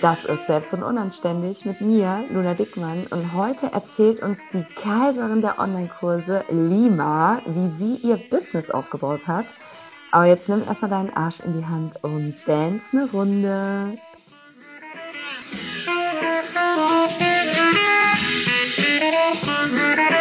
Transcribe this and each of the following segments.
Das ist Selbst und Unanständig mit mir, Luna Dickmann. Und heute erzählt uns die Kaiserin der Online-Kurse, Lima, wie sie ihr Business aufgebaut hat. Aber jetzt nimm erstmal deinen Arsch in die Hand und dance eine Runde.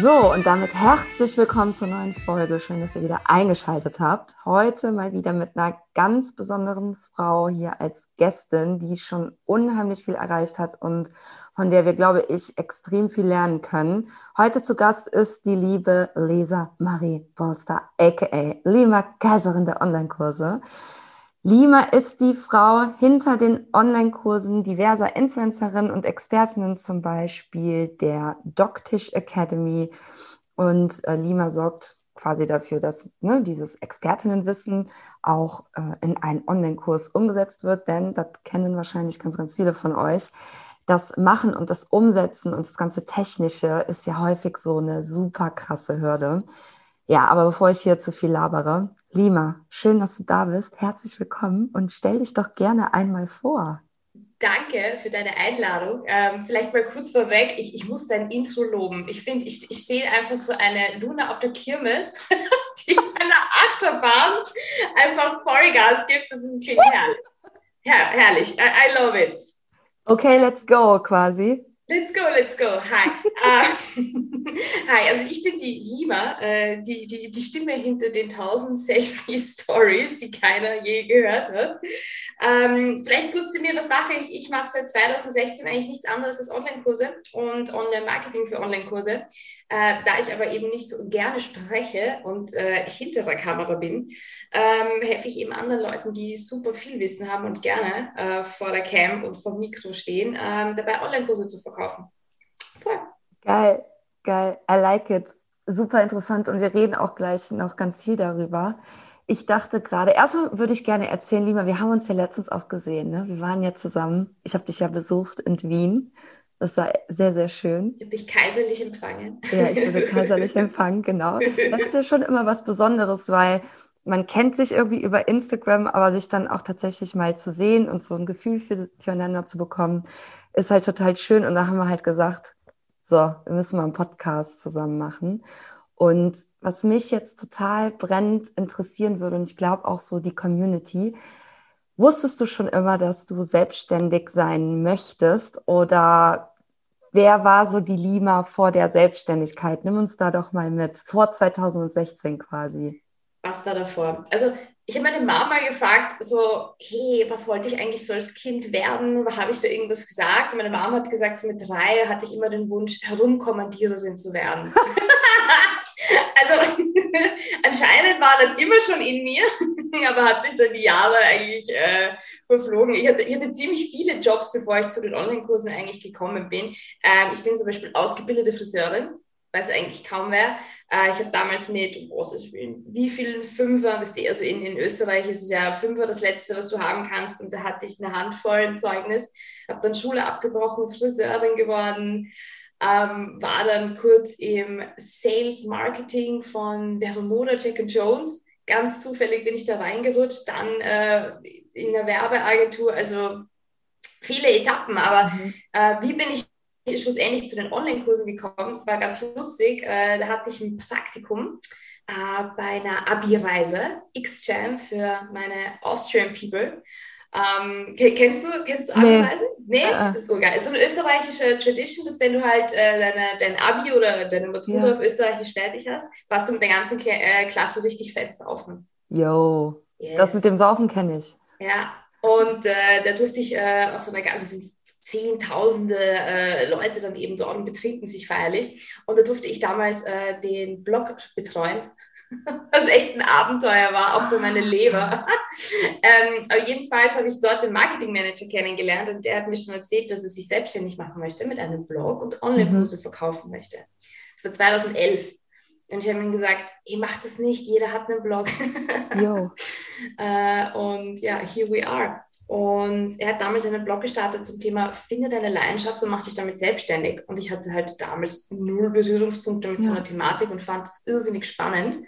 So, und damit herzlich willkommen zur neuen Folge. Schön, dass ihr wieder eingeschaltet habt. Heute mal wieder mit einer ganz besonderen Frau hier als Gästin, die schon unheimlich viel erreicht hat und von der wir, glaube ich, extrem viel lernen können. Heute zu Gast ist die liebe Lisa Marie Bolster, aka Lima Kaiserin der Online-Kurse. Lima ist die Frau hinter den Online-Kursen diverser Influencerinnen und Expertinnen, zum Beispiel der Doctish Academy. Und äh, Lima sorgt quasi dafür, dass ne, dieses Expertinnenwissen auch äh, in einen Online-Kurs umgesetzt wird, denn das kennen wahrscheinlich ganz, ganz viele von euch. Das Machen und das Umsetzen und das ganze Technische ist ja häufig so eine super krasse Hürde. Ja, aber bevor ich hier zu viel labere, Lima, schön, dass du da bist. Herzlich willkommen und stell dich doch gerne einmal vor. Danke für deine Einladung. Ähm, vielleicht mal kurz vorweg, ich, ich muss dein Intro loben. Ich finde, ich, ich sehe einfach so eine Luna auf der Kirmes, die in einer Achterbahn einfach Vollgas gibt. Das ist klingt herrlich. Her herrlich. I, I love it. Okay, let's go quasi. Let's go, let's go. Hi. Uh, hi, also ich bin die Lima, äh, die, die, die Stimme hinter den tausend Selfie-Stories, die keiner je gehört hat. Ähm, vielleicht kurz zu mir, was mache ich? Ich mache seit 2016 eigentlich nichts anderes als Online-Kurse und Online-Marketing für Online-Kurse. Äh, da ich aber eben nicht so gerne spreche und äh, hinter der Kamera bin, ähm, helfe ich eben anderen Leuten, die super viel Wissen haben und gerne äh, vor der Cam und vom Mikro stehen, ähm, dabei Online-Kurse zu verkaufen. Voll. Geil, geil. I like it. Super interessant und wir reden auch gleich noch ganz viel darüber. Ich dachte gerade, erstmal würde ich gerne erzählen, Lima, wir haben uns ja letztens auch gesehen. Ne? Wir waren ja zusammen. Ich habe dich ja besucht in Wien. Das war sehr, sehr schön. Ich habe dich kaiserlich empfangen. Ja, ich wurde kaiserlich empfangen, genau. Das ist ja schon immer was Besonderes, weil man kennt sich irgendwie über Instagram, aber sich dann auch tatsächlich mal zu sehen und so ein Gefühl für, füreinander zu bekommen, ist halt total schön. Und da haben wir halt gesagt, so, wir müssen mal einen Podcast zusammen machen. Und was mich jetzt total brennend interessieren würde, und ich glaube auch so die Community, Wusstest du schon immer, dass du selbstständig sein möchtest oder wer war so die Lima vor der Selbstständigkeit? Nimm uns da doch mal mit, vor 2016 quasi. Was war davor? Also ich habe meine Mama gefragt, so, hey, was wollte ich eigentlich so als Kind werden? Habe ich da irgendwas gesagt? Und meine Mama hat gesagt, so mit drei hatte ich immer den Wunsch, Herumkommandiererin zu werden. also anscheinend war das immer schon in mir, aber hat sich dann die Jahre eigentlich äh, verflogen. Ich hatte, ich hatte ziemlich viele Jobs, bevor ich zu den Online-Kursen eigentlich gekommen bin. Ähm, ich bin zum Beispiel ausgebildete Friseurin, weiß eigentlich kaum wer. Äh, ich habe damals mit, bin, wie vielen Fünfer, also in, in Österreich ist es ja Fünfer das Letzte, was du haben kannst. Und da hatte ich eine Handvoll im Zeugnis, habe dann Schule abgebrochen, Friseurin geworden. Ähm, war dann kurz im Sales Marketing von Bermuda Jack Jones. Ganz zufällig bin ich da reingerutscht, dann äh, in der Werbeagentur, also viele Etappen, aber mhm. äh, wie bin ich schlussendlich zu den Online-Kursen gekommen? Es war ganz lustig, äh, da hatte ich ein Praktikum äh, bei einer Abi-Reise, X-Jam für meine Austrian People. Ähm, kennst du, kennst du Abi-Reisen? Nee, nee? Uh das ist so geil. Es ist so eine österreichische Tradition, dass wenn du halt äh, deine, dein Abi oder deine Matura ja. auf Österreichisch fertig hast, warst du mit der ganzen Kla äh, Klasse richtig fett saufen. Yo, yes. das mit dem Saufen kenne ich. Ja, und äh, da durfte ich äh, auf so einer ganzen, sind zehntausende äh, Leute dann eben dort und betreten sich feierlich. Und da durfte ich damals äh, den Blog betreuen, was echt ein Abenteuer war, auch für meine Leber. ähm, aber jedenfalls habe ich dort den Marketingmanager kennengelernt und der hat mir schon erzählt, dass er sich selbstständig machen möchte mit einem Blog und Online-Kurse mhm. verkaufen möchte. Das war 2011. Und ich habe ihm gesagt, ich mach das nicht, jeder hat einen Blog. äh, und ja, here we are. Und er hat damals einen Blog gestartet zum Thema Finde deine Leidenschaft und mach dich damit selbstständig. Und ich hatte halt damals null Berührungspunkte mit ja. so einer Thematik und fand es irrsinnig spannend.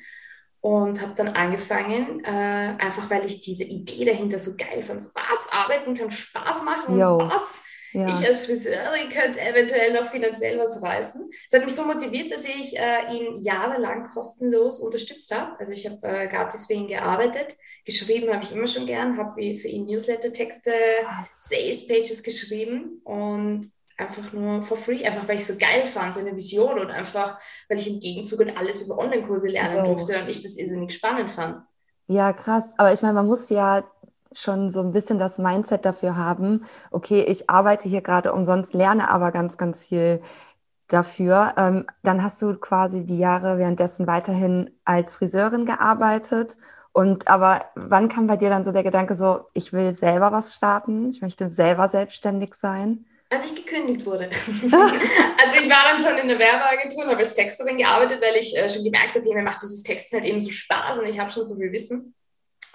Und habe dann angefangen, äh, einfach weil ich diese Idee dahinter so geil fand. So, was, arbeiten kann Spaß machen Yo. was? Ja. Ich als Friseurin könnte eventuell noch finanziell was reißen. Es hat mich so motiviert, dass ich äh, ihn jahrelang kostenlos unterstützt habe. Also ich habe äh, gratis für ihn gearbeitet Geschrieben habe ich immer schon gern, habe für ihn Newsletter-Texte, Sales-Pages geschrieben und einfach nur for free, einfach weil ich so geil fand, seine Vision und einfach, weil ich im Gegenzug alles über Online-Kurse lernen oh. durfte und ich das irrsinnig spannend fand. Ja, krass. Aber ich meine, man muss ja schon so ein bisschen das Mindset dafür haben, okay, ich arbeite hier gerade umsonst, lerne aber ganz, ganz viel dafür. Ähm, dann hast du quasi die Jahre währenddessen weiterhin als Friseurin gearbeitet und aber wann kam bei dir dann so der Gedanke so, ich will selber was starten, ich möchte selber selbstständig sein? Als ich gekündigt wurde. also ich war dann schon in der Werbeagentur und habe als Texterin gearbeitet, weil ich äh, schon gemerkt habe, mir macht dieses Text halt eben so Spaß und ich habe schon so viel Wissen.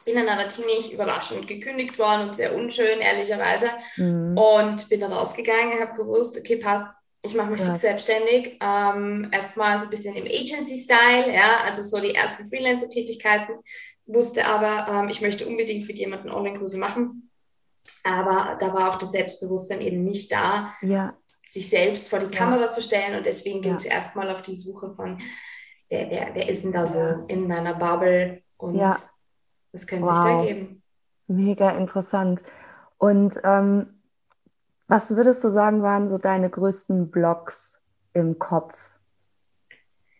Bin dann aber ziemlich überraschend gekündigt worden und sehr unschön, ehrlicherweise. Mhm. Und bin dann rausgegangen, habe gewusst, okay, passt, ich mache mich fix selbstständig. Ähm, Erstmal so ein bisschen im Agency-Style, ja, also so die ersten Freelancer-Tätigkeiten wusste aber, ähm, ich möchte unbedingt mit jemandem Online-Kurse machen. Aber da war auch das Selbstbewusstsein eben nicht da, ja. sich selbst vor die Kamera ja. zu stellen. Und deswegen ging es ja. erstmal auf die Suche von, wer, wer, wer ist denn da so in meiner Bubble und was könnte wow. sich da geben. Mega interessant. Und ähm, was würdest du sagen, waren so deine größten Blocks im Kopf,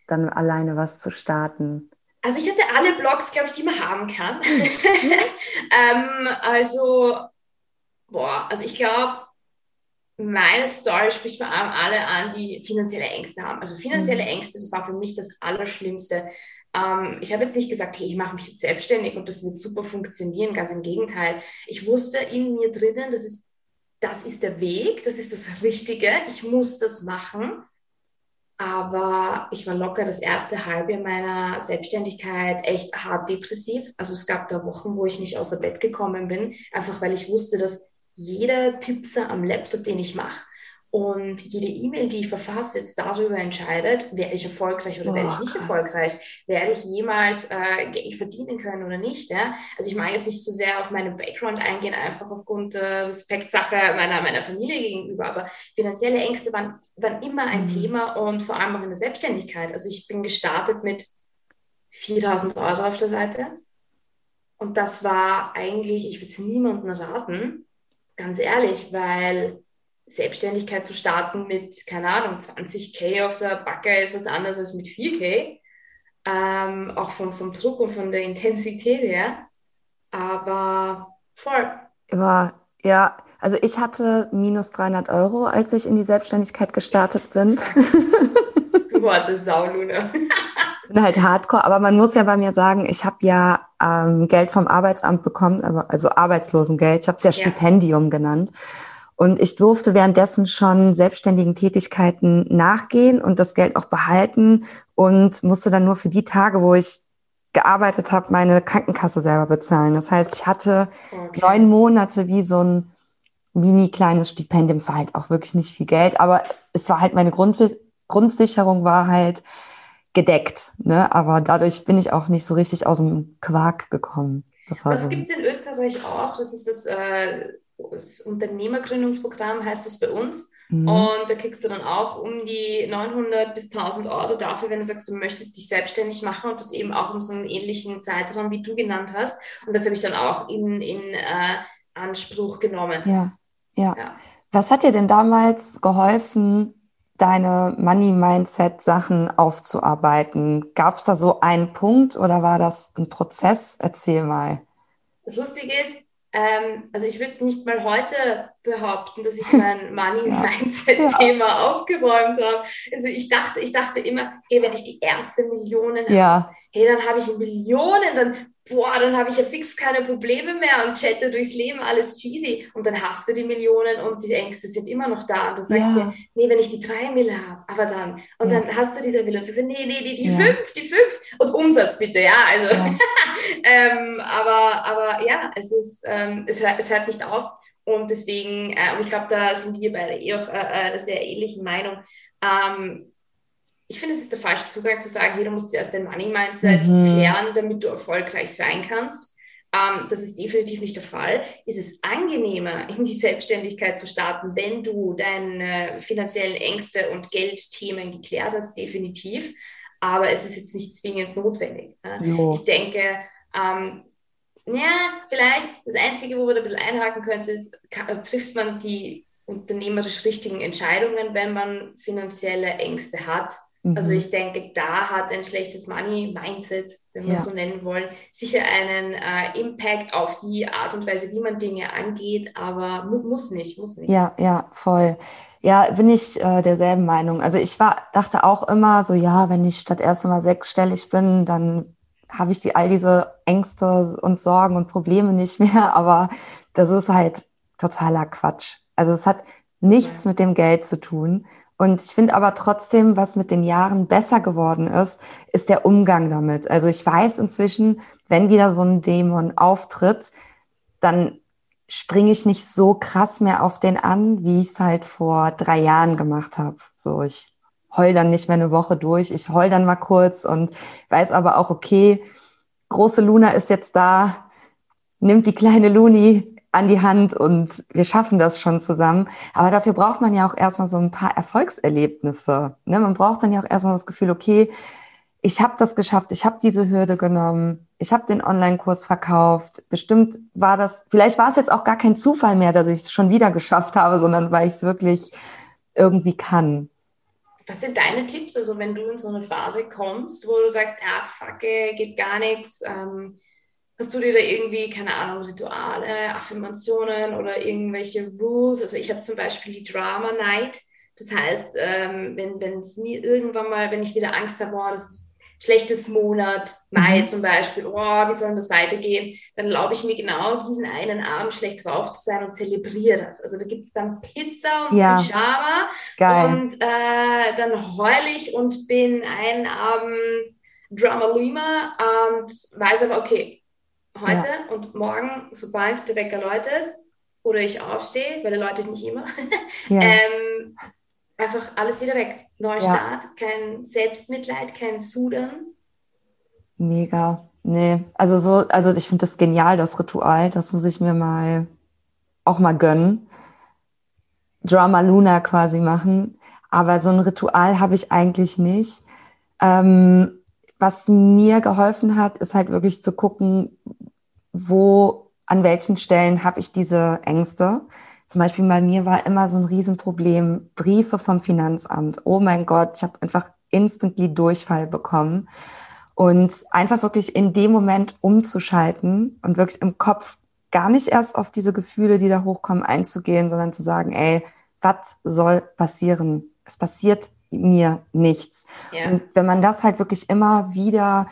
dann alleine was zu starten? Also ich hatte alle Blogs, glaube ich, die man haben kann. ähm, also, boah, also ich glaube, meine Story spricht vor allem alle an, die finanzielle Ängste haben. Also finanzielle mhm. Ängste, das war für mich das Allerschlimmste. Ähm, ich habe jetzt nicht gesagt, hey, ich mache mich jetzt selbstständig und das wird super funktionieren. Ganz im Gegenteil. Ich wusste in mir drinnen, das ist, das ist der Weg, das ist das Richtige. Ich muss das machen. Aber ich war locker das erste Halbjahr meiner Selbstständigkeit echt hart depressiv. Also es gab da Wochen, wo ich nicht außer Bett gekommen bin, einfach weil ich wusste, dass jeder Tippser am Laptop, den ich mache, und jede E-Mail, die ich verfasse, jetzt darüber entscheidet, werde ich erfolgreich oder Boah, werde ich nicht krass. erfolgreich, werde ich jemals äh, Geld verdienen können oder nicht. Ja? Also ich mag jetzt nicht so sehr auf meinen Background eingehen, einfach aufgrund der Respektsache meiner, meiner Familie gegenüber, aber finanzielle Ängste waren, waren immer ein mhm. Thema und vor allem auch in der Selbstständigkeit. Also ich bin gestartet mit 4000 Euro auf der Seite und das war eigentlich, ich würde es niemandem raten, ganz ehrlich, weil Selbstständigkeit zu starten mit, keine Ahnung, 20k auf der Backe ist was anderes als mit 4k. Ähm, auch vom, vom Druck und von der Intensität her. Aber voll. War, ja, also ich hatte minus 300 Euro, als ich in die Selbstständigkeit gestartet bin. du hattest Sauluna. bin halt hardcore, aber man muss ja bei mir sagen, ich habe ja ähm, Geld vom Arbeitsamt bekommen, also Arbeitslosengeld. Ich habe es ja Stipendium ja. genannt. Und ich durfte währenddessen schon selbstständigen Tätigkeiten nachgehen und das Geld auch behalten und musste dann nur für die Tage, wo ich gearbeitet habe, meine Krankenkasse selber bezahlen. Das heißt, ich hatte okay. neun Monate wie so ein mini kleines Stipendium. Es war halt auch wirklich nicht viel Geld, aber es war halt meine Grund Grundsicherung war halt gedeckt. Ne? Aber dadurch bin ich auch nicht so richtig aus dem Quark gekommen. Das, das so. gibt es in Österreich auch. Das ist das äh, das Unternehmergründungsprogramm heißt das bei uns. Mhm. Und da kriegst du dann auch um die 900 bis 1000 Euro dafür, wenn du sagst, du möchtest dich selbstständig machen und das eben auch um so einen ähnlichen Zeitraum, wie du genannt hast. Und das habe ich dann auch in, in äh, Anspruch genommen. Ja, ja, ja. Was hat dir denn damals geholfen, deine Money-Mindset-Sachen aufzuarbeiten? Gab es da so einen Punkt oder war das ein Prozess? Erzähl mal. Das Lustige ist, ähm, also ich würde nicht mal heute behaupten, dass ich mein Money-Mindset-Thema ja. aufgeräumt habe. Also ich dachte, ich dachte immer, hey, wenn ich die erste Millionen ja. habe, hey, dann habe ich Millionen, dann boah, dann habe ich ja fix keine Probleme mehr und chatte durchs Leben, alles cheesy. Und dann hast du die Millionen und die Ängste sind immer noch da. Und du sagst ja. dir, nee, wenn ich die drei Mille habe, aber dann. Und ja. dann hast du die drei Mille und sagst, nee, nee, nee, die ja. fünf, die fünf. Und Umsatz bitte, ja. Also ähm, aber, aber ja, es ist, ähm, es, hört, es hört nicht auf. Und deswegen, äh, und ich glaube, da sind wir beide eh auch äh, äh, sehr ähnlichen Meinung. Ähm, ich finde, es ist der falsche Zugang zu sagen, jeder muss zuerst dein Money-Mindset mhm. klären, damit du erfolgreich sein kannst. Ähm, das ist definitiv nicht der Fall. Ist es angenehmer, in die Selbstständigkeit zu starten, wenn du deine finanziellen Ängste und Geldthemen geklärt hast? Definitiv. Aber es ist jetzt nicht zwingend notwendig. Ne? Ich denke, ähm, ja, vielleicht das Einzige, wo man da ein bisschen einhaken könnte, ist, trifft man die unternehmerisch richtigen Entscheidungen, wenn man finanzielle Ängste hat also mhm. ich denke, da hat ein schlechtes Money-Mindset, wenn wir ja. es so nennen wollen, sicher einen äh, Impact auf die Art und Weise, wie man Dinge angeht, aber muss nicht, muss nicht. Ja, ja, voll. Ja, bin ich äh, derselben Meinung. Also ich war, dachte auch immer so, ja, wenn ich statt erst einmal sechsstellig bin, dann habe ich die all diese Ängste und Sorgen und Probleme nicht mehr. Aber das ist halt totaler Quatsch. Also es hat nichts ja. mit dem Geld zu tun. Und ich finde aber trotzdem, was mit den Jahren besser geworden ist, ist der Umgang damit. Also ich weiß inzwischen, wenn wieder so ein Dämon auftritt, dann springe ich nicht so krass mehr auf den an, wie ich es halt vor drei Jahren gemacht habe. So, ich heul dann nicht mehr eine Woche durch, ich heul dann mal kurz und weiß aber auch, okay, große Luna ist jetzt da, nimmt die kleine Luni an die Hand und wir schaffen das schon zusammen. Aber dafür braucht man ja auch erstmal so ein paar Erfolgserlebnisse. Ne? Man braucht dann ja auch erstmal das Gefühl, okay, ich habe das geschafft, ich habe diese Hürde genommen, ich habe den Online-Kurs verkauft. Bestimmt war das, vielleicht war es jetzt auch gar kein Zufall mehr, dass ich es schon wieder geschafft habe, sondern weil ich es wirklich irgendwie kann. Was sind deine Tipps, also wenn du in so eine Phase kommst, wo du sagst, ja, fuck, geht gar nichts, ähm, Hast du dir da irgendwie, keine Ahnung, Rituale, Affirmationen oder irgendwelche Rules? Also ich habe zum Beispiel die Drama Night. Das heißt, ähm, wenn es nie irgendwann mal, wenn ich wieder Angst habe, boah, das schlechtes Monat, Mai mhm. zum Beispiel, oh, wie soll das weitergehen, dann erlaube ich mir genau diesen einen Abend schlecht drauf zu sein und zelebriere das. Also da gibt es dann Pizza und ja. Pyjama Geil. und äh, dann heul ich und bin einen Abend Drama Lima und weiß aber, okay, heute ja. und morgen, sobald der Wecker läutet oder ich aufstehe, weil er läutet nicht immer, ja. ähm, einfach alles wieder weg. Neustart, ja. kein Selbstmitleid, kein Sudern. Mega. Nee, also so, also ich finde das genial, das Ritual. Das muss ich mir mal auch mal gönnen. Drama Luna quasi machen. Aber so ein Ritual habe ich eigentlich nicht. Ähm, was mir geholfen hat, ist halt wirklich zu gucken, wo, an welchen Stellen habe ich diese Ängste. Zum Beispiel bei mir war immer so ein Riesenproblem, Briefe vom Finanzamt. Oh mein Gott, ich habe einfach instantly Durchfall bekommen. Und einfach wirklich in dem Moment umzuschalten und wirklich im Kopf gar nicht erst auf diese Gefühle, die da hochkommen, einzugehen, sondern zu sagen, ey, was soll passieren? Es passiert mir nichts. Ja. Und wenn man das halt wirklich immer wieder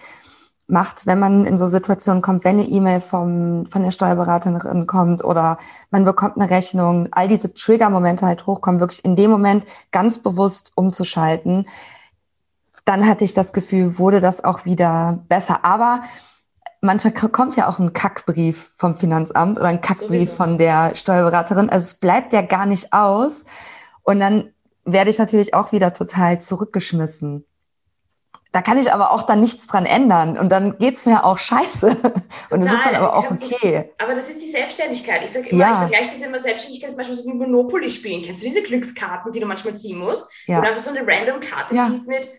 macht, wenn man in so Situationen kommt, wenn eine E-Mail vom, von der Steuerberaterin kommt oder man bekommt eine Rechnung, all diese Trigger-Momente halt hochkommen, wirklich in dem Moment ganz bewusst umzuschalten, dann hatte ich das Gefühl, wurde das auch wieder besser. Aber manchmal kommt ja auch ein Kackbrief vom Finanzamt oder ein Kackbrief von der Steuerberaterin. Also es bleibt ja gar nicht aus. Und dann werde ich natürlich auch wieder total zurückgeschmissen. Da kann ich aber auch dann nichts dran ändern und dann geht's mir auch scheiße. Und das ist dann aber auch okay. aber das ist die Selbstständigkeit. Ich sage immer, ja. ich vergleiche das immer Selbstständigkeit zum Beispiel so wie Monopoly spielen. Kennst du diese Glückskarten, die du manchmal ziehen musst? Ja. Und einfach so eine random Karte ja. ziehst mit,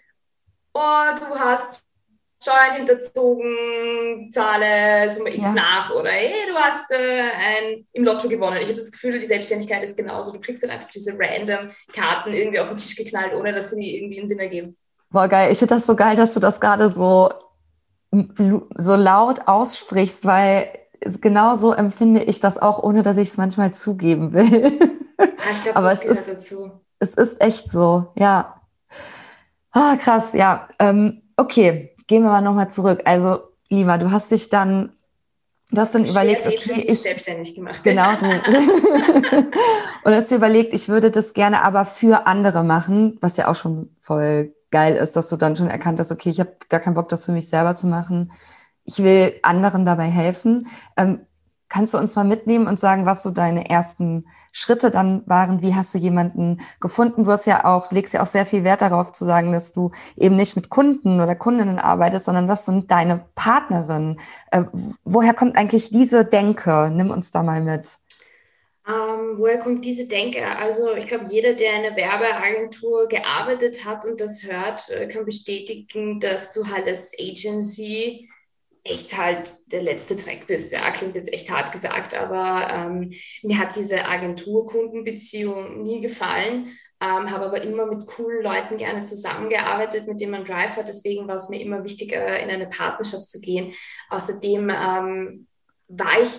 oh, du hast Steuern hinterzogen, zahle so X ja. nach oder hey, du hast äh, ein, im Lotto gewonnen. Ich habe das Gefühl, die Selbstständigkeit ist genauso. Du kriegst dann einfach diese random Karten irgendwie auf den Tisch geknallt, ohne dass sie irgendwie einen Sinn ergeben. Boah, geil. Ich finde das so geil, dass du das gerade so, so laut aussprichst, weil genau so empfinde ich das auch, ohne dass ich es manchmal zugeben will. Ja, ich glaub, Aber es ist, dazu. es ist echt so, ja. Ah, krass, ja. Ähm, okay, gehen wir mal nochmal zurück. Also, Lima, du hast dich dann, du hast dann ich überlegt, okay, ich selbstständig gemacht. Genau, du. und hast dir überlegt, ich würde das gerne aber für andere machen, was ja auch schon voll geil ist, dass du dann schon erkannt hast, okay, ich habe gar keinen Bock, das für mich selber zu machen. ich will anderen dabei helfen. Ähm, kannst du uns mal mitnehmen und sagen, was so deine ersten Schritte dann waren? Wie hast du jemanden gefunden? Du hast ja auch, legst ja auch sehr viel Wert darauf zu sagen, dass du eben nicht mit Kunden oder Kundinnen arbeitest, sondern das sind deine Partnerinnen. Äh, woher kommt eigentlich diese Denke? Nimm uns da mal mit. Ähm, woher kommt diese Denke? Also ich glaube, jeder, der in einer Werbeagentur gearbeitet hat und das hört, äh, kann bestätigen, dass du halt als Agency echt halt der letzte Dreck bist. Ja, klingt jetzt echt hart gesagt, aber ähm, mir hat diese Agentur-Kundenbeziehung nie gefallen. Ähm, habe aber immer mit coolen Leuten gerne zusammengearbeitet, mit denen man Drive hat. Deswegen war es mir immer wichtig, äh, in eine Partnerschaft zu gehen. Außerdem ähm, war ich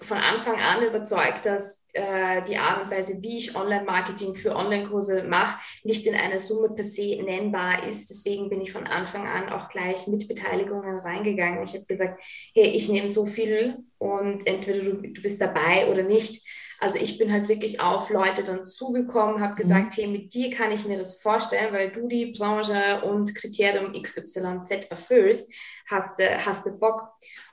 von Anfang an überzeugt, dass äh, die Art und Weise, wie ich Online-Marketing für Online-Kurse mache, nicht in einer Summe per se nennbar ist. Deswegen bin ich von Anfang an auch gleich mit Beteiligungen reingegangen. Ich habe gesagt, hey, ich nehme so viel und entweder du, du bist dabei oder nicht. Also ich bin halt wirklich auf Leute dann zugekommen, habe mhm. gesagt, mhm. hey, mit dir kann ich mir das vorstellen, weil du die Branche und Kriterium XYZ erfüllst, hast du hast du Bock.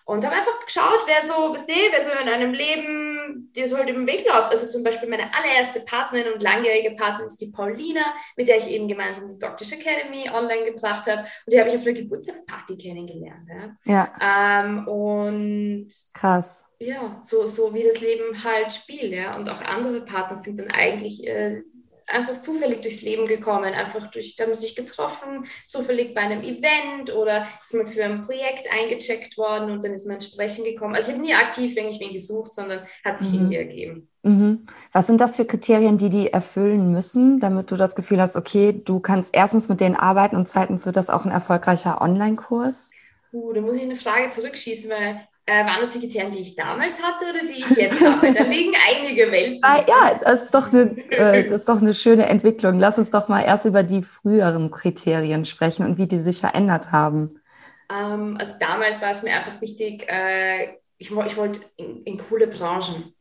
Und habe einfach geschaut, wer so, was nee, wer so in einem Leben dir so halt im Weg läuft. Also zum Beispiel meine allererste Partnerin und langjährige Partnerin ist die Paulina, mit der ich eben gemeinsam die Doctish Academy online gebracht habe. Und die habe ich auf einer Geburtstagsparty kennengelernt. Ja. ja. Ähm, und krass. Ja, so, so wie das Leben halt spielt, ja. Und auch andere Partner sind dann eigentlich äh, einfach zufällig durchs Leben gekommen, einfach durch, da haben sie sich getroffen, zufällig bei einem Event oder ist man für ein Projekt eingecheckt worden und dann ist man entsprechend gekommen. Also ich habe nie aktiv irgendwie wen gesucht, sondern hat sich mhm. irgendwie ergeben. Mhm. Was sind das für Kriterien, die die erfüllen müssen, damit du das Gefühl hast, okay, du kannst erstens mit denen arbeiten und zweitens wird das auch ein erfolgreicher Online-Kurs? Uh, da muss ich eine Frage zurückschießen, weil äh, waren das die Kriterien, die ich damals hatte oder die ich jetzt habe? Da liegen einige Welten. Ah, ja, das ist, doch eine, äh, das ist doch eine schöne Entwicklung. Lass uns doch mal erst über die früheren Kriterien sprechen und wie die sich verändert haben. Ähm, also damals war es mir einfach wichtig, äh, ich, ich wollte in, in coole Branchen.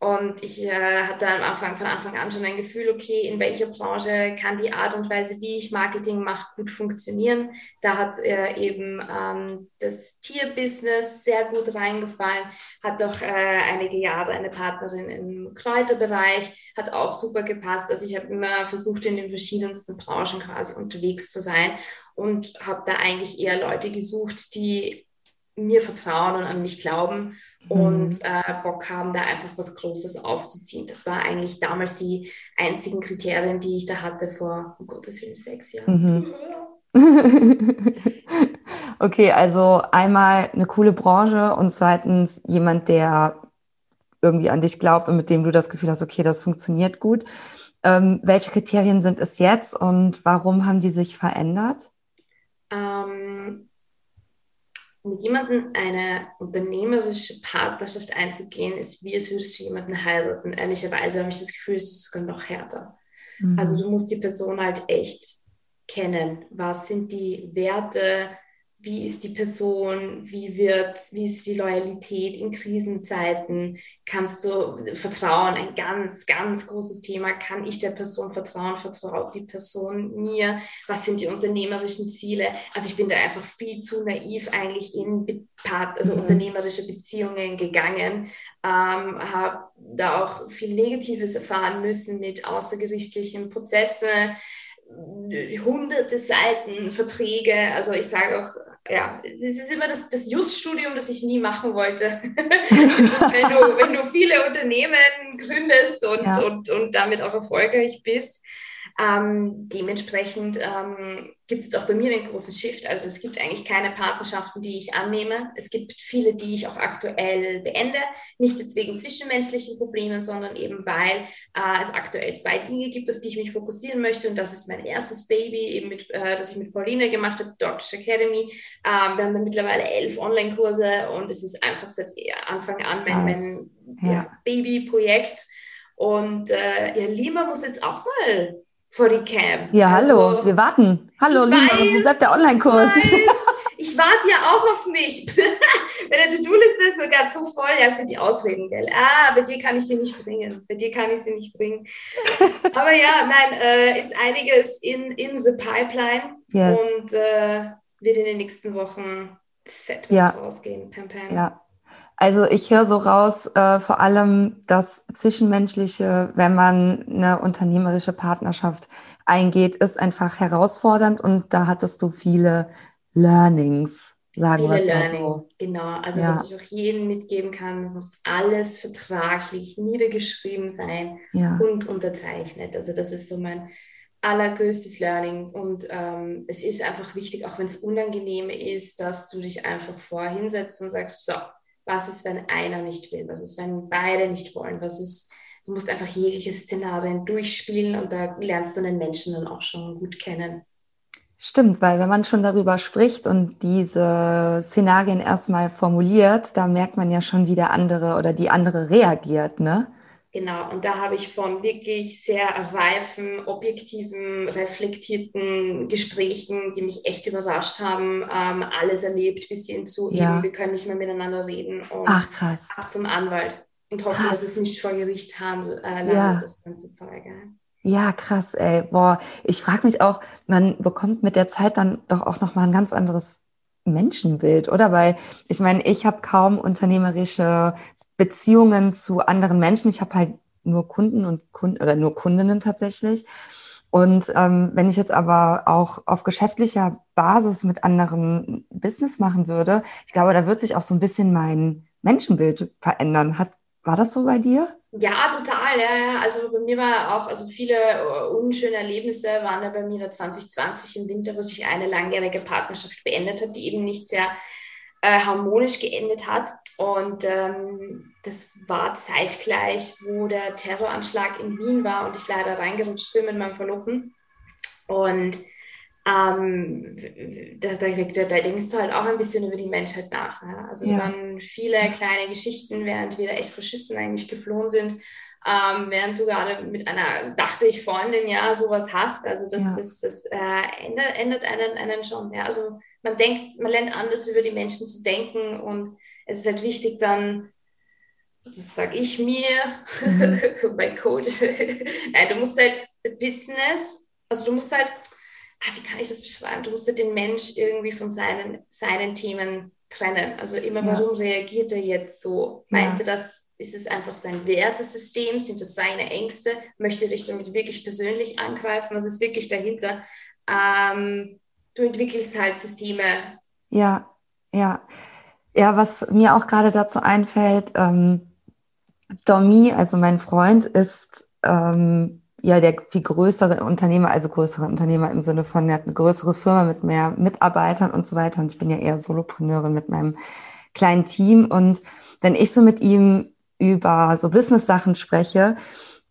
Und ich äh, hatte am Anfang, von Anfang an schon ein Gefühl, okay, in welcher Branche kann die Art und Weise, wie ich Marketing mache, gut funktionieren. Da hat äh, eben ähm, das Tierbusiness sehr gut reingefallen, hat auch äh, einige Jahre eine Partnerin im Kräuterbereich, hat auch super gepasst. Also ich habe immer versucht, in den verschiedensten Branchen quasi unterwegs zu sein und habe da eigentlich eher Leute gesucht, die mir vertrauen und an mich glauben und mhm. äh, Bock haben, da einfach was Großes aufzuziehen. Das war eigentlich damals die einzigen Kriterien, die ich da hatte vor, um Gottes Willen, sechs Jahren. Mhm. okay, also einmal eine coole Branche und zweitens jemand, der irgendwie an dich glaubt und mit dem du das Gefühl hast, okay, das funktioniert gut. Ähm, welche Kriterien sind es jetzt und warum haben die sich verändert? Ähm, mit jemandem eine unternehmerische Partnerschaft einzugehen, ist wie als würdest du jemanden heiraten. Ehrlicherweise habe ich das Gefühl, es ist sogar noch härter. Mhm. Also du musst die Person halt echt kennen. Was sind die Werte, wie ist die Person, wie wird, wie ist die Loyalität in Krisenzeiten, kannst du vertrauen, ein ganz, ganz großes Thema, kann ich der Person vertrauen, vertraut die Person mir, was sind die unternehmerischen Ziele, also ich bin da einfach viel zu naiv eigentlich in also mhm. unternehmerische Beziehungen gegangen, ähm, habe da auch viel Negatives erfahren müssen mit außergerichtlichen Prozessen, hunderte Seiten Verträge, also ich sage auch ja, es ist immer das, das Just-Studium, das ich nie machen wollte. wenn, du, wenn du viele Unternehmen gründest und, ja. und, und damit auch erfolgreich bist, ähm, dementsprechend ähm, gibt es auch bei mir einen großen Shift. Also es gibt eigentlich keine Partnerschaften, die ich annehme. Es gibt viele, die ich auch aktuell beende. Nicht jetzt wegen zwischenmenschlichen Problemen, sondern eben weil äh, es aktuell zwei Dinge gibt, auf die ich mich fokussieren möchte. Und das ist mein erstes Baby, eben mit, äh, das ich mit Pauline gemacht habe, Doctor's Academy. Ähm, wir haben dann mittlerweile elf Online-Kurse und es ist einfach seit Anfang an mein, mein ja. ja, Baby-Projekt. Und äh, ja, Lima muss jetzt auch mal vor die Cam. Ja, hallo, also, wir warten. Hallo, Lina, wo bleibt der Online-Kurs? Ich warte ja auch auf mich. Wenn der To-Do-Liste ist sogar zu voll, ja, sind die Ausreden, gell? Ah, bei dir kann ich die nicht bringen. Bei dir kann ich sie nicht bringen. Aber ja, nein, äh, ist einiges in, in the pipeline yes. und äh, wird in den nächsten Wochen fett Ja. rausgehen. Pam, pam. Ja. Also ich höre so raus, äh, vor allem das Zwischenmenschliche, wenn man eine unternehmerische Partnerschaft eingeht, ist einfach herausfordernd und da hattest du viele Learnings, sagen wir Viele mal so. Learnings, genau. Also Ja. was ich auch jedem mitgeben kann, es muss alles vertraglich niedergeschrieben sein Ja, und unterzeichnet. Also das ist so mein allergrößtes Learning. Und ähm, es ist einfach wichtig, auch wenn es unangenehm ist, dass du dich einfach vorher hinsetzt und sagst, so, was ist, wenn einer nicht will? Was ist, wenn beide nicht wollen? Was ist, du musst einfach jegliche Szenarien durchspielen und da lernst du den Menschen dann auch schon gut kennen. stimmt, weil wenn man schon darüber spricht und diese Szenarien erstmal formuliert, da merkt man ja schon, wie der andere oder die andere reagiert, ne? Genau, und da habe ich von wirklich sehr reifen, objektiven, reflektierten Gesprächen, die mich echt überrascht haben, ähm, alles erlebt, bis hin zu Ja. eben, wir können nicht mehr miteinander reden und Ach, krass. ab zum Anwalt und hoffen, Krass. dass es nicht vor Gericht handelt, äh, Ja. das ganze Zeug. ja. Krass, ey. Boah, ich frage mich auch, man bekommt mit der Zeit dann doch auch noch mal ein ganz anderes Menschenbild, oder? Weil ich meine, ich habe kaum unternehmerische Beziehungen zu anderen Menschen. Ich habe halt nur Kunden und Kunden oder nur Kundinnen tatsächlich. Und ähm, wenn ich jetzt aber auch auf geschäftlicher Basis mit anderen Business machen würde, ich glaube, da wird sich auch so ein bisschen mein Menschenbild verändern. Hat, war das so bei dir? Ja, total. Ja. Also bei mir war auch, also viele äh, unschöne Erlebnisse waren ja bei mir da 2020 im Winter, wo sich eine langjährige Partnerschaft beendet hat, die eben nicht sehr äh, harmonisch geendet hat. Und ähm, das war zeitgleich, wo der Terroranschlag in Wien war und ich leider reingerutscht bin mit meinem Verlobten. Und ähm, da, da, da, denkst du halt auch ein bisschen über die Menschheit nach. Ja? Also Ja. da waren viele kleine Geschichten, während wir da echt vor Schüssen eigentlich geflohen sind. Ähm, während du gerade mit einer, dachte ich, Freundin ja sowas hast. Also das, Ja. das, das äh, ändert, ändert einen, einen schon. Ja? Also man denkt, man lernt anders über die Menschen zu denken und es ist halt wichtig dann, das sage ich mir, Mhm. mein Coach, nein, du musst halt Business, also du musst halt, ah, wie kann ich das beschreiben? Du musst halt den Mensch irgendwie von seinen, seinen Themen trennen. Also immer, Ja. warum reagiert er jetzt so? Ja. Meint er das, ist es einfach sein Wertesystem? Sind das seine Ängste? Möchte er dich damit wirklich persönlich angreifen? Was ist wirklich dahinter? Ähm, du entwickelst halt Systeme. Ja, ja. Ja, was mir auch gerade dazu einfällt, ähm, Domi, also mein Freund, ist ähm, ja der viel größere Unternehmer, also größere Unternehmer im Sinne von, er hat eine größere Firma mit mehr Mitarbeitern und so weiter. Und ich bin ja eher Solopreneurin mit meinem kleinen Team. Und wenn ich so mit ihm über so Business-Sachen spreche,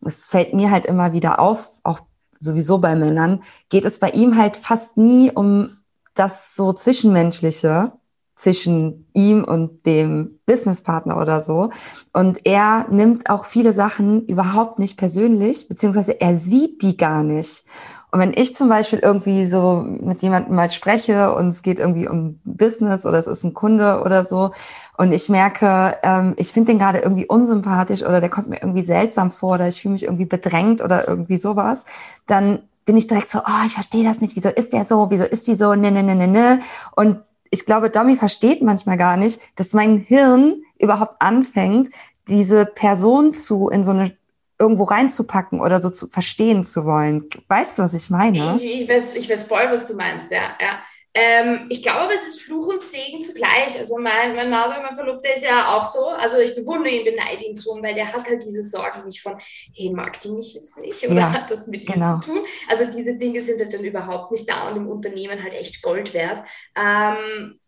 es fällt mir halt immer wieder auf, auch sowieso bei Männern, geht es bei ihm halt fast nie um das so Zwischenmenschliche zwischen ihm und dem Businesspartner oder so. Und er nimmt auch viele Sachen überhaupt nicht persönlich, beziehungsweise er sieht die gar nicht. Und wenn ich zum Beispiel irgendwie so mit jemandem mal spreche und es geht irgendwie um Business oder es ist ein Kunde oder so und ich merke, ähm, ich finde den gerade irgendwie unsympathisch oder der kommt mir irgendwie seltsam vor oder ich fühle mich irgendwie bedrängt oder irgendwie sowas, dann bin ich direkt so, oh, ich verstehe das nicht, wieso ist der so, wieso ist die so, ne, ne, ne, ne, ne. Und ich glaube, Domi versteht manchmal gar nicht, dass mein Hirn überhaupt anfängt, diese Person zu in so eine irgendwo reinzupacken oder so zu verstehen zu wollen. Weißt du, was ich meine? Ich, ich, weiß, ich weiß voll, was du meinst, ja. ja. Ähm, ich glaube, es ist Fluch und Segen zugleich. Also mein, mein Mario, mein Verlobter ist ja auch so. Also ich bewundere ihn, beneide ihn drum, weil der hat halt diese Sorgen nicht von, hey, mag die mich jetzt nicht oder Ja, hat das mit ihm genau. zu tun? Also diese Dinge sind halt dann überhaupt nicht da und im Unternehmen halt echt Gold wert. Ähm,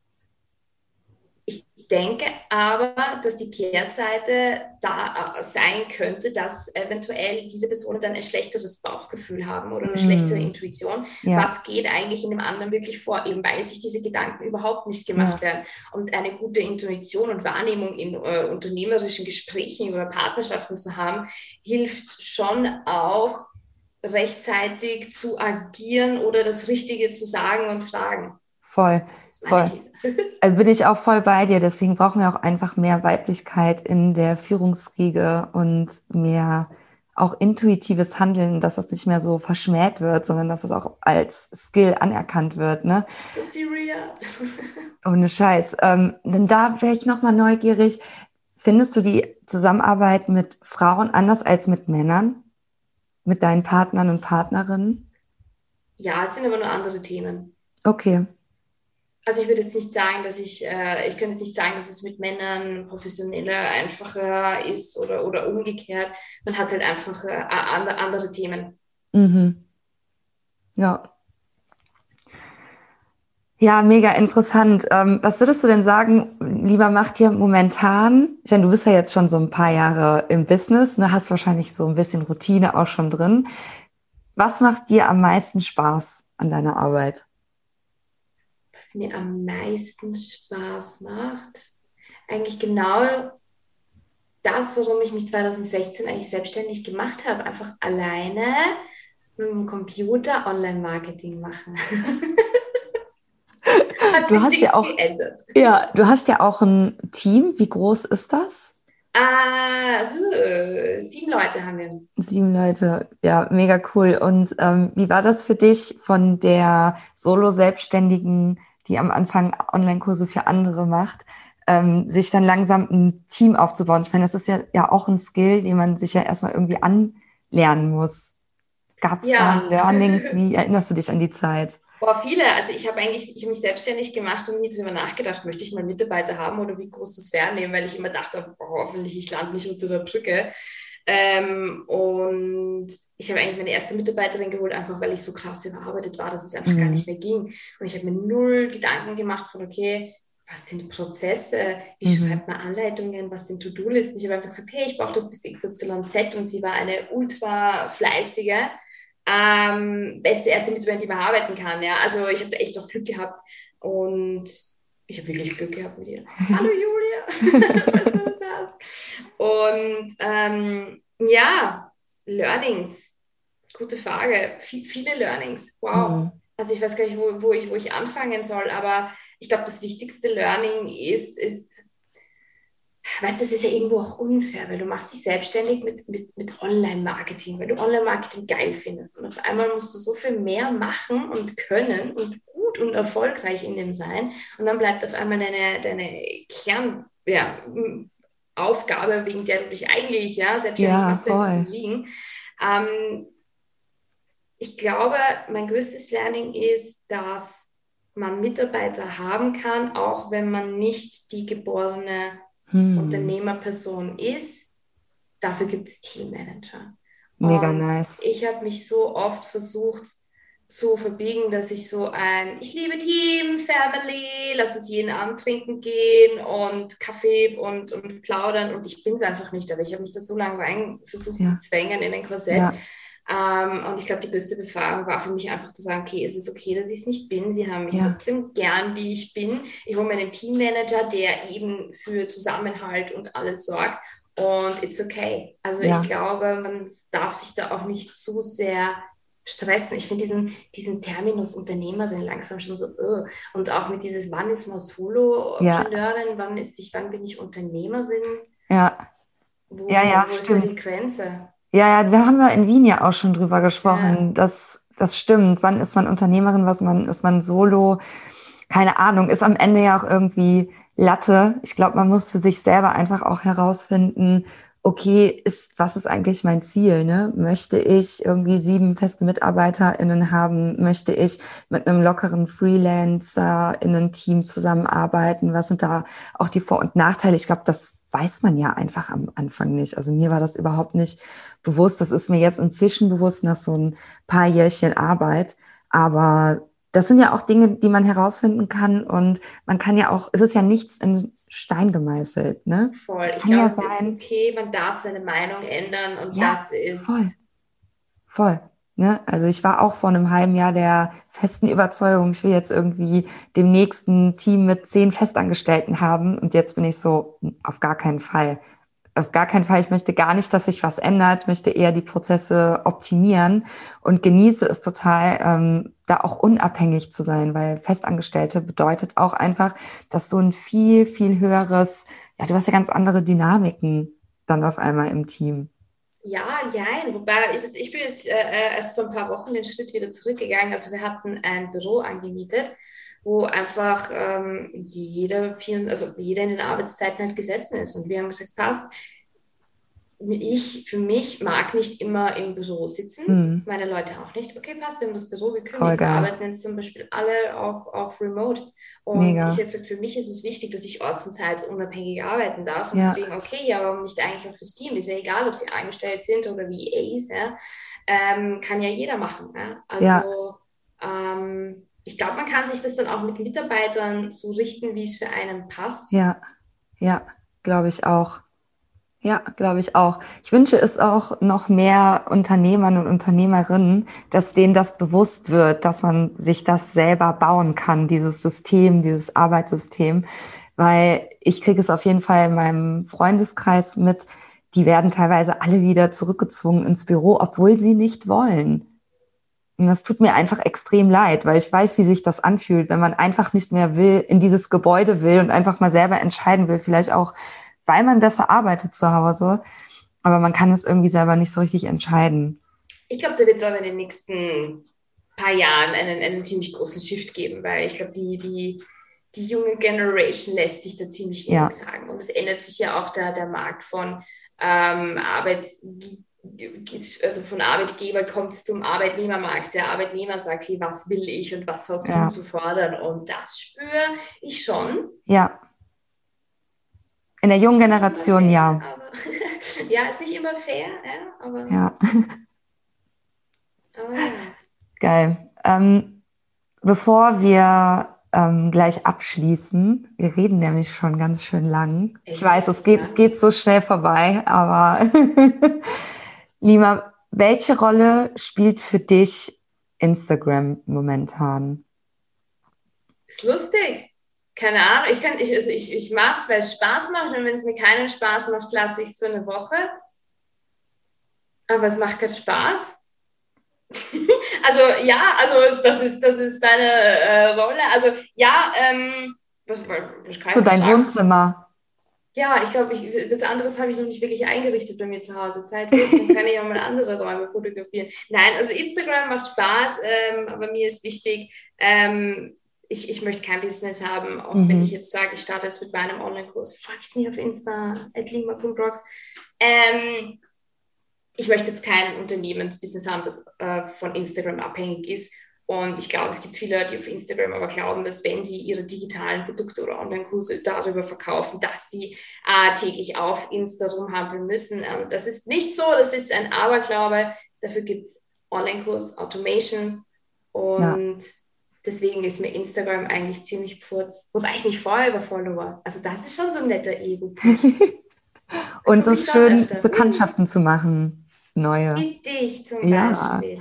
denke aber, dass die Kehrseite da äh, sein könnte, dass eventuell diese Personen dann ein schlechteres Bauchgefühl haben oder eine Mm. schlechtere Intuition. Ja, Was geht eigentlich in dem anderen wirklich vor, eben weil sich diese Gedanken überhaupt nicht gemacht werden. Und eine gute Intuition und Wahrnehmung in äh, unternehmerischen Gesprächen oder Partnerschaften zu haben, hilft schon auch rechtzeitig zu agieren oder das Richtige zu sagen und fragen. Voll. Voll. Also bin ich auch voll bei dir. Deswegen brauchen wir auch einfach mehr Weiblichkeit in der Führungsriege und mehr auch intuitives Handeln, dass das nicht mehr so verschmäht wird, sondern dass das auch als Skill anerkannt wird, ne? Ohne Scheiß. Ähm, denn da wäre ich nochmal neugierig. Findest du die Zusammenarbeit mit Frauen anders als mit Männern? Mit deinen Partnern und Partnerinnen? Ja, es sind aber nur andere Themen. Okay. Also ich würde jetzt nicht sagen, dass ich, äh, ich könnte jetzt nicht sagen, dass es mit Männern professioneller, einfacher ist oder, oder umgekehrt. Man hat halt einfach äh, andere, andere Themen. Mhm. Ja. Ja, mega interessant. Ähm, was würdest du denn sagen, lieber macht dir momentan, ich meine, du bist ja jetzt schon so ein paar Jahre im Business, ne, hast wahrscheinlich so ein bisschen Routine auch schon drin. Was macht dir am meisten Spaß an deiner Arbeit? Was mir am meisten Spaß macht. Eigentlich genau das, warum ich mich 2016 eigentlich selbstständig gemacht habe. Einfach alleine mit dem Computer Online-Marketing machen. Du hast ja auch, geändert. ja, du hast ja auch ein Team. Wie groß ist das? Uh, sieben Leute haben wir. Sieben Leute, ja, mega cool. Und ähm, wie war das für dich von der Solo-Selbstständigen die am Anfang Online-Kurse für andere macht, ähm, sich dann langsam ein Team aufzubauen. Ich meine, das ist ja, ja auch ein Skill, den man sich ja erstmal irgendwie anlernen muss. Gab es ja. da Learnings? Wie erinnerst du dich an die Zeit? Boah, viele. Also ich habe eigentlich, ich habe mich selbstständig gemacht und nie darüber nachgedacht, möchte ich mal Mitarbeiter haben oder wie groß das wäre, weil ich immer dachte, boah, hoffentlich ich lande nicht unter der Brücke. Ähm, und ich habe eigentlich meine erste Mitarbeiterin geholt, einfach weil ich so krass überarbeitet war, dass es einfach mhm. gar nicht mehr ging. Und ich habe mir null Gedanken gemacht von, okay, was sind Prozesse, wie mhm. schreibt man Anleitungen, was sind To-Do-Listen. Ich habe einfach gesagt, hey, ich brauche das bis XYZ und sie war eine ultra fleißige, ähm, beste erste Mitarbeiterin, die man arbeiten kann. Ja? Also ich habe da echt auch Glück gehabt und ich habe wirklich Glück gehabt mit ihr. Hallo Julia, dass du das hast. Und ähm, ja, Learnings. Gute Frage. V viele Learnings. Wow. Mhm. Also ich weiß gar nicht, wo, wo, ich, wo ich anfangen soll, aber ich glaube, das wichtigste Learning ist, ist weißt du, das ist ja irgendwo auch unfair, weil du machst dich selbstständig mit, mit, mit Online-Marketing, weil du Online-Marketing geil findest. Und auf einmal musst du so viel mehr machen und können und gut und erfolgreich in dem sein. Und dann bleibt auf einmal deine, deine Kern, ja, Aufgabe, wegen der du dich eigentlich ja, selbstständig ja, machst, voll. liegen. Ähm, ich glaube, mein größtes Learning ist, dass man Mitarbeiter haben kann, auch wenn man nicht die geborene hm. Unternehmerperson ist, dafür gibt es Teammanager. Mega und nice. Ich habe mich so oft versucht zu verbiegen, dass ich so ein, ich liebe Team, Family, lass uns jeden Abend trinken gehen und Kaffee und, und plaudern und ich bin es einfach nicht, aber ich habe mich da so lange rein versucht ja. zu zwängen in ein Korsett. Ja. Ähm, und ich glaube, die größte Befragung war für mich einfach zu sagen, okay, es ist okay, dass ich es nicht bin. Sie haben mich ja. trotzdem gern, wie ich bin. Ich hole mir einen Teammanager, der eben für Zusammenhalt und alles sorgt. Und it's okay. Also ich glaube, man darf sich da auch nicht zu sehr stressen. Ich finde diesen, diesen Terminus Unternehmerin langsam schon so, uh. und auch mit dieses, wann ist man Solo-Ingenieurin, ja. wann ist ich, wann bin ich Unternehmerin? Ja. Wo, ja, ja, wo ist da die Grenze? Ja, ja, wir haben ja in Wien ja auch schon drüber gesprochen. Ja. Das, das stimmt. Wann ist man Unternehmerin, was man, ist man Solo? Keine Ahnung, ist am Ende ja auch irgendwie Latte. Ich glaube, man muss für sich selber einfach auch herausfinden, okay, ist, was ist eigentlich mein Ziel? Ne? Möchte ich irgendwie sieben feste MitarbeiterInnen haben? Möchte ich mit einem lockeren Freelancer in einem Team zusammenarbeiten? Was sind da auch die Vor- und Nachteile? Ich glaube, das weiß man ja einfach am Anfang nicht. Also mir war das überhaupt nicht bewusst. Das ist mir jetzt inzwischen bewusst nach so ein paar Jährchen Arbeit. Aber das sind ja auch Dinge, die man herausfinden kann. Und man kann ja auch, es ist ja nichts in Stein gemeißelt, ne? Voll. Ich glaube, ja es ist okay, man darf seine Meinung ändern und ja, das ist. Voll. Voll. Ne? Also ich war auch vor einem halben Jahr der festen Überzeugung, ich will jetzt irgendwie dem nächsten Team mit zehn Festangestellten haben. Und jetzt bin ich so, auf gar keinen Fall auf gar keinen Fall, ich möchte gar nicht, dass sich was ändert. Ich möchte eher die Prozesse optimieren und genieße es total, ähm, da auch unabhängig zu sein, weil Festangestellte bedeutet auch einfach, dass du ein viel, viel höheres, ja, du hast ja ganz andere Dynamiken dann auf einmal im Team. Ja, ja, wobei ich, ich bin jetzt äh, äh, erst vor ein paar Wochen den Schritt wieder zurückgegangen. Also wir hatten ein Büro angemietet, wo einfach ähm, jeder, also jeder in den Arbeitszeiten halt gesessen ist. Und wir haben gesagt, passt, ich für mich mag nicht immer im Büro sitzen, hm. meine Leute auch nicht. Okay, passt, wir haben das Büro gekündigt, wir arbeiten jetzt zum Beispiel alle auf, auf Remote. Und Mega. ich habe gesagt, für mich ist es wichtig, dass ich orts- und zeitunabhängig arbeiten darf. Und ja. deswegen, okay, ja, warum nicht eigentlich auch fürs Team? Ist ja egal, ob sie angestellt sind oder wie Ace, ja. Ähm, kann ja jeder machen. Ja? Also ja. Ähm, ich glaube, man kann sich das dann auch mit Mitarbeitern so richten, wie es für einen passt. Ja, ja, glaube ich auch. Ja, glaube ich auch. Ich wünsche es auch noch mehr Unternehmern und Unternehmerinnen, dass denen das bewusst wird, dass man sich das selber bauen kann, dieses System, dieses Arbeitssystem. Weil ich kriege es auf jeden Fall in meinem Freundeskreis mit, die werden teilweise alle wieder zurückgezwungen ins Büro, obwohl sie nicht wollen. Und das tut mir einfach extrem leid, weil ich weiß, wie sich das anfühlt, wenn man einfach nicht mehr will, in dieses Gebäude will und einfach mal selber entscheiden will, vielleicht auch weil man besser arbeitet zu Hause, aber man kann es irgendwie selber nicht so richtig entscheiden. Ich glaube, da wird es aber in den nächsten paar Jahren einen, einen ziemlich großen Shift geben, weil ich glaube, die, die, die junge Generation lässt sich da ziemlich wenig ja. sagen. Und es ändert sich ja auch der, der Markt von ähm, Arbeit, also von Arbeitgeber kommt es zum Arbeitnehmermarkt. Der Arbeitnehmer sagt, hey, was will ich und was hast ja. du zu fordern? Und das spüre ich schon. Ja. In der jungen Generation, fair, ja. Aber, ja, ist nicht immer fair, ja, aber. Ja. aber ja. Geil. Ähm, bevor wir ähm, gleich abschließen, wir reden nämlich schon ganz schön lang. Ich, ich weiß, es geht, ja. es geht so schnell vorbei, aber Lima, welche Rolle spielt für dich Instagram momentan? Ist lustig keine Ahnung, ich, kann, ich, also ich, ich mache es, weil es Spaß macht und wenn es mir keinen Spaß macht, lasse ich es für eine Woche. Aber es macht keinen Spaß. also ja, also das ist, das ist deine äh, Rolle. Also ja, ähm, was, was So dein sagen? Wohnzimmer. Ja, ich glaube, ich, das andere habe ich noch nicht wirklich eingerichtet bei mir zu Hause. Zeit wird, dann kann ich auch mal andere Räume fotografieren. Nein, also Instagram macht Spaß, ähm, aber mir ist wichtig, ähm, ich, ich möchte kein Business haben, auch mhm. wenn ich jetzt sage, ich starte jetzt mit meinem Online-Kurs, folgt mir auf Insta, lima.rocks. Ähm, ich möchte jetzt kein Unternehmensbusiness haben, das äh, von Instagram abhängig ist. Und ich glaube, es gibt viele, die auf Instagram aber glauben, dass wenn sie ihre digitalen Produkte oder Online-Kurse darüber verkaufen, dass sie äh, täglich auf Insta rumhandeln müssen. Ähm, das ist nicht so, das ist ein Aberglaube. Dafür gibt es Online-Kurs, Automations und ja Deswegen ist mir Instagram eigentlich ziemlich pfurz. Wobei ich mich vorher über Follower. Also das ist schon so ein netter Ego. Und es ist schön, öfter. Bekanntschaften zu machen. Neue. Mit dich zum ja. Beispiel.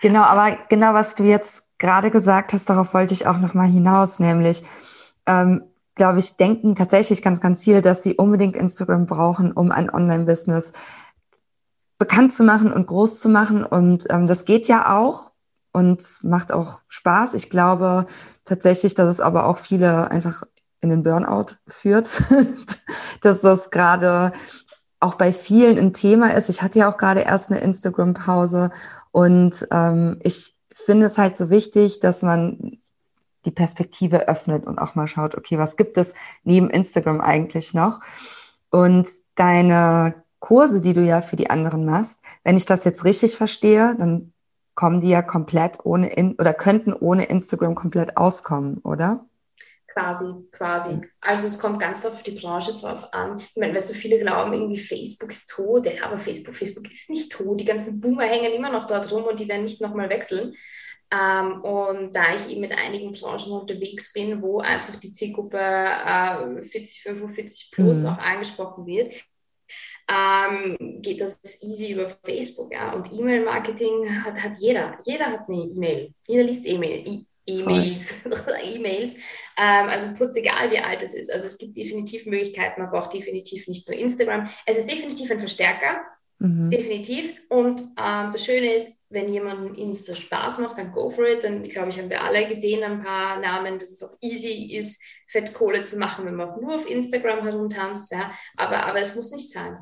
Genau, aber genau, was du jetzt gerade gesagt hast, darauf wollte ich auch nochmal hinaus, nämlich, ähm, glaube ich, denken tatsächlich ganz, ganz viele, dass sie unbedingt Instagram brauchen, um ein Online-Business bekannt zu machen und groß zu machen. Und ähm, das geht ja auch und macht auch Spaß. Ich glaube tatsächlich, dass es aber auch viele einfach in den Burnout führt, dass das gerade auch bei vielen ein Thema ist. Ich hatte ja auch gerade erst eine Instagram-Pause und ähm, ich finde es halt so wichtig, dass man die Perspektive öffnet und auch mal schaut, okay, was gibt es neben Instagram eigentlich noch? Und deine Kurse, die du ja für die anderen machst, wenn ich das jetzt richtig verstehe, dann kommen die ja komplett ohne in, oder könnten ohne Instagram komplett auskommen, oder? Quasi, quasi. Also es kommt ganz auf die Branche drauf an. Ich meine, weil so viele glauben, irgendwie Facebook ist tot, ja, aber Facebook, Facebook ist nicht tot. Die ganzen Boomer hängen immer noch dort rum und die werden nicht nochmal wechseln. Ähm, und da ich eben in einigen Branchen unterwegs bin, wo einfach die Zielgruppe äh, 40, 45 plus mhm. auch angesprochen wird, ähm, geht das easy über Facebook. Ja? Und E-Mail-Marketing hat, hat jeder. Jeder hat eine E-Mail. Jeder liest E-Mail. E-Mails E-Mails. Ähm, also kurz egal, wie alt es ist. Also es gibt definitiv Möglichkeiten. Man braucht definitiv nicht nur Instagram. Es ist definitiv ein Verstärker. Mhm. Definitiv. Und ähm, das Schöne ist, wenn jemandem Insta Spaß macht, dann go for it. Dann, glaube ich, haben wir alle gesehen, ein paar Namen, dass es auch easy ist, Fettkohle zu machen, wenn man auch nur auf Instagram herumtanzt. Ja? Aber, aber es muss nicht sein.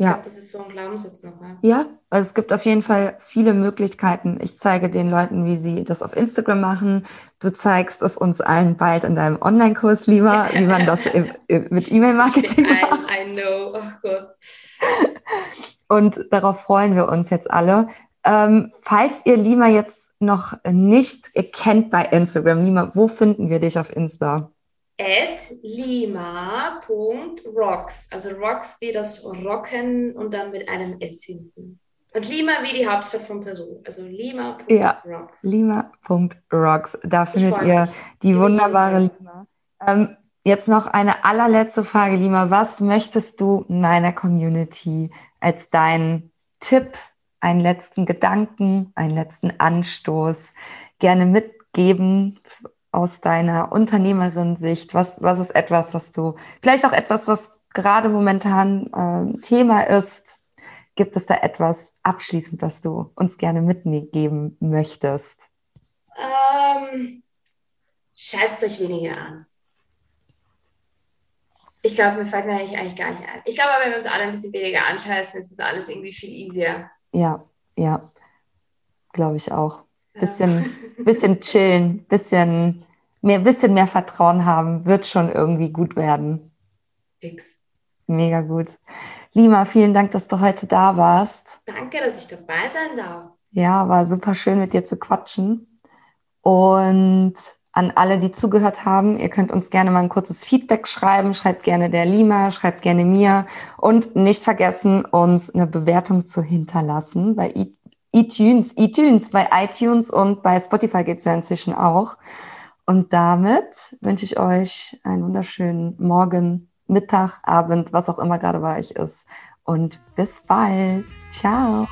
Ich ja. glaube, das ist so ein Glaubenssatz noch. Ja? ja, also es gibt auf jeden Fall viele Möglichkeiten. Ich zeige den Leuten, wie sie das auf Instagram machen. Du zeigst es uns allen bald in deinem Online-Kurs, Lima, wie man das im, mit E-Mail-Marketing macht. I, I know, oh Gott. Und darauf freuen wir uns jetzt alle. Ähm, falls ihr Lima jetzt noch nicht kennt bei Instagram, Lima, wo finden wir dich auf Insta? At lima.rocks. Also rocks wie das Rocken und dann mit einem S hinten. Und Lima wie die Hauptstadt von Peru. Also lima.rocks. Ja, lima.rocks. Da findet ihr die wunderbare Lima. Ähm, jetzt noch eine allerletzte Frage, Lima. Was möchtest du meiner Community als deinen Tipp, einen letzten Gedanken, einen letzten Anstoß gerne mitgeben aus deiner Unternehmerin-Sicht? Was, was ist etwas, was du, vielleicht auch etwas, was gerade momentan äh, Thema ist? Gibt es da etwas abschließend, was du uns gerne mitgeben möchtest? Ähm, scheißt euch weniger an. Ich glaube, mir fällt mir eigentlich, eigentlich gar nicht ein. Ich glaube, wenn wir uns alle ein bisschen weniger anscheißen, ist das alles irgendwie viel easier. Ja, ja. Glaube ich auch. Bisschen, ja. bisschen chillen, bisschen mehr, bisschen mehr Vertrauen haben, wird schon irgendwie gut werden. Fix. Mega gut. Lima, vielen Dank, dass du heute da warst. Danke, dass ich dabei sein darf. Ja, war super schön mit dir zu quatschen. Und an alle, die zugehört haben, ihr könnt uns gerne mal ein kurzes Feedback schreiben. Schreibt gerne der Lima, schreibt gerne mir. Und nicht vergessen, uns eine Bewertung zu hinterlassen bei iTunes, iTunes, bei iTunes und bei Spotify geht's ja inzwischen auch. Und damit wünsche ich euch einen wunderschönen Morgen, Mittag, Abend, was auch immer gerade bei euch ist. Und bis bald. Ciao.